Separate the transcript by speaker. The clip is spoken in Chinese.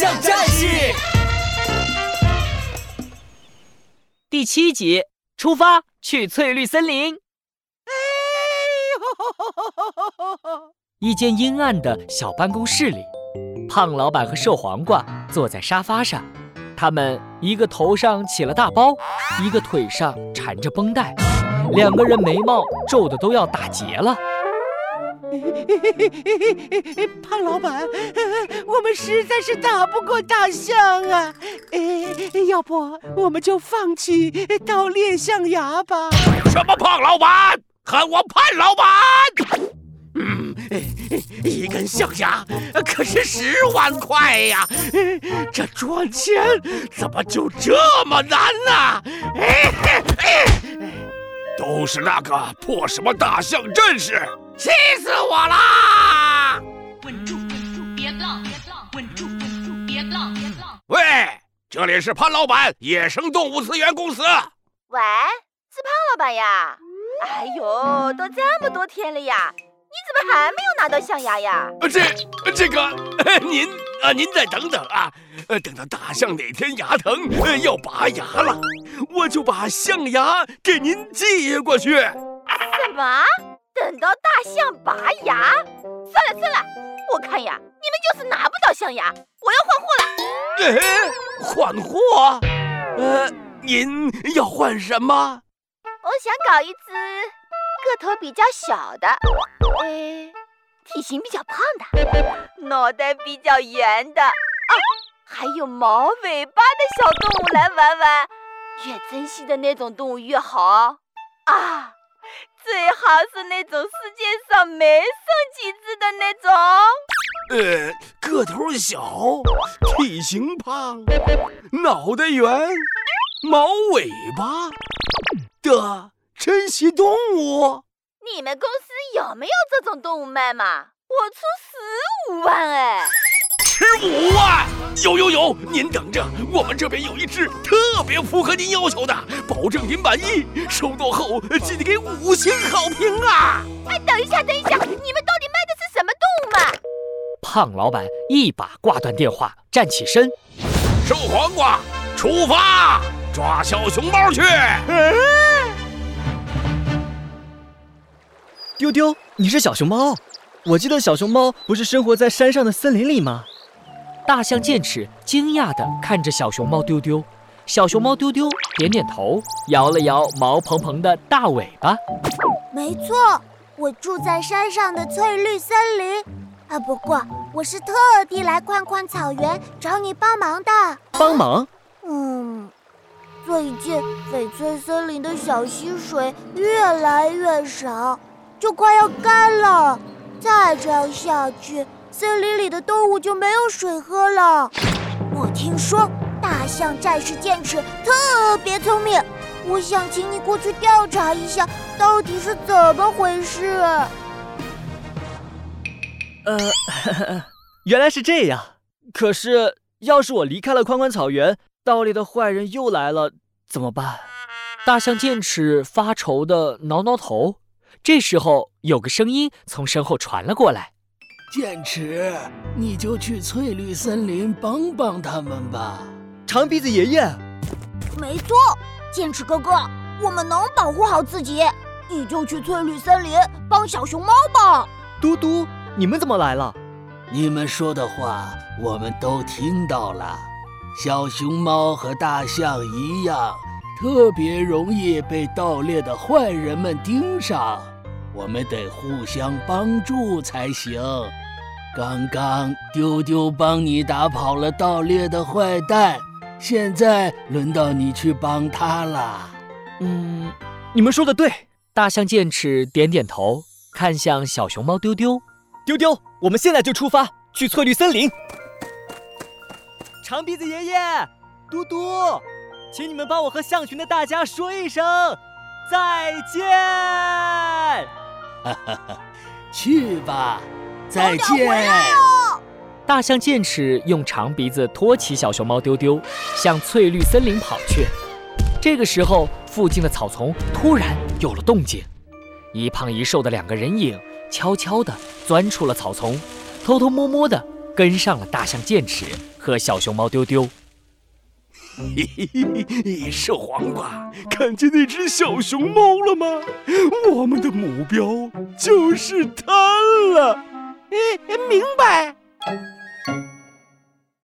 Speaker 1: 象战士
Speaker 2: 第七集，出发去翠绿森林。一间阴暗的小办公室里，胖老板和瘦黄瓜坐在沙发上，他们一个头上起了大包，一个腿上缠着绷带，两个人眉毛皱的都要打结了。
Speaker 3: 胖老板，我们实在是打不过大象啊！要不我们就放弃盗猎象牙吧？
Speaker 4: 什么胖老板？喊我潘老板？嗯，一根象牙可是十万块呀！这赚钱怎么就这么难呢？都是那个破什么大象战士！气死我啦！稳住，稳住，别浪，别浪，稳住，稳住，别浪，别浪。喂，这里是潘老板野生动物资源公司。
Speaker 5: 喂，是潘老板呀？哎呦，都这么多天了呀，你怎么还没有拿到象牙呀？
Speaker 4: 这，这个，您啊，您再等等啊，等到大象哪天牙疼要拔牙了，我就把象牙给您寄过去。
Speaker 5: 什么？等到大象拔牙，算了算了，我看呀，你们就是拿不到象牙，我要换货了。
Speaker 4: 哎，换货？呃，您要换什么？
Speaker 5: 我想搞一只个头比较小的，哎，体型比较胖的，脑袋比较圆的，啊，还有毛尾巴的小动物来玩玩。越珍惜的那种动物越好啊。最好是那种世界上没剩几只的那种。
Speaker 4: 呃，个头小，体型胖，脑袋圆，毛尾巴的珍稀动物。
Speaker 5: 你们公司有没有这种动物卖嘛？我出十五万哎。
Speaker 4: 十五万，有有有，您等着，我们这边有一只特别符合您要求的，保证您满意，收到后记得给五星好评啊！
Speaker 5: 哎，等一下，等一下，你们到底卖的是什么动物嘛？
Speaker 2: 胖老板一把挂断电话，站起身，
Speaker 4: 瘦黄瓜，出发，抓小熊猫去！
Speaker 1: 丢丢，你是小熊猫？我记得小熊猫不是生活在山上的森林里吗？
Speaker 2: 大象剑齿惊讶地看着小熊猫丢丢，小熊猫丢丢点点头，摇了摇毛蓬蓬的大尾巴。
Speaker 6: 没错，我住在山上的翠绿森林。啊，不过我是特地来宽宽草原找你帮忙的。
Speaker 1: 帮忙？
Speaker 6: 嗯，最近翡翠森林的小溪水越来越少，就快要干了。再这样下去。森林里的动物就没有水喝了。我听说大象战士剑齿特别聪明，我想请你过去调查一下，到底是怎么回事。
Speaker 1: 呃，原来是这样。可是，要是我离开了宽宽草原，盗猎的坏人又来了，怎么办？
Speaker 2: 大象剑齿发愁的挠挠头。这时候，有个声音从身后传了过来。
Speaker 7: 剑齿，你就去翠绿森林帮帮他们吧。
Speaker 1: 长鼻子爷爷，
Speaker 6: 没错，剑齿哥哥，我们能保护好自己，你就去翠绿森林帮小熊猫吧。
Speaker 1: 嘟嘟，你们怎么来了？
Speaker 7: 你们说的话我们都听到了。小熊猫和大象一样，特别容易被盗猎的坏人们盯上。我们得互相帮助才行。刚刚丢丢帮你打跑了盗猎的坏蛋，现在轮到你去帮他了。
Speaker 1: 嗯，你们说的对。
Speaker 2: 大象剑齿点点头，看向小熊猫丢丢。
Speaker 1: 丢丢，我们现在就出发去翠绿森林。长鼻子爷爷，嘟嘟，请你们帮我和象群的大家说一声再见。
Speaker 7: 哈哈哈，去吧，再见。
Speaker 2: 大象剑齿用长鼻子托起小熊猫丢丢，向翠绿森林跑去。这个时候，附近的草丛突然有了动静，一胖一瘦的两个人影悄悄地钻出了草丛，偷偷摸摸地跟上了大象剑齿和小熊猫丢丢。
Speaker 4: 嘿嘿嘿，瘦黄瓜，看见那只小熊猫了吗？我们的目标就是它了。
Speaker 3: 哎，明白。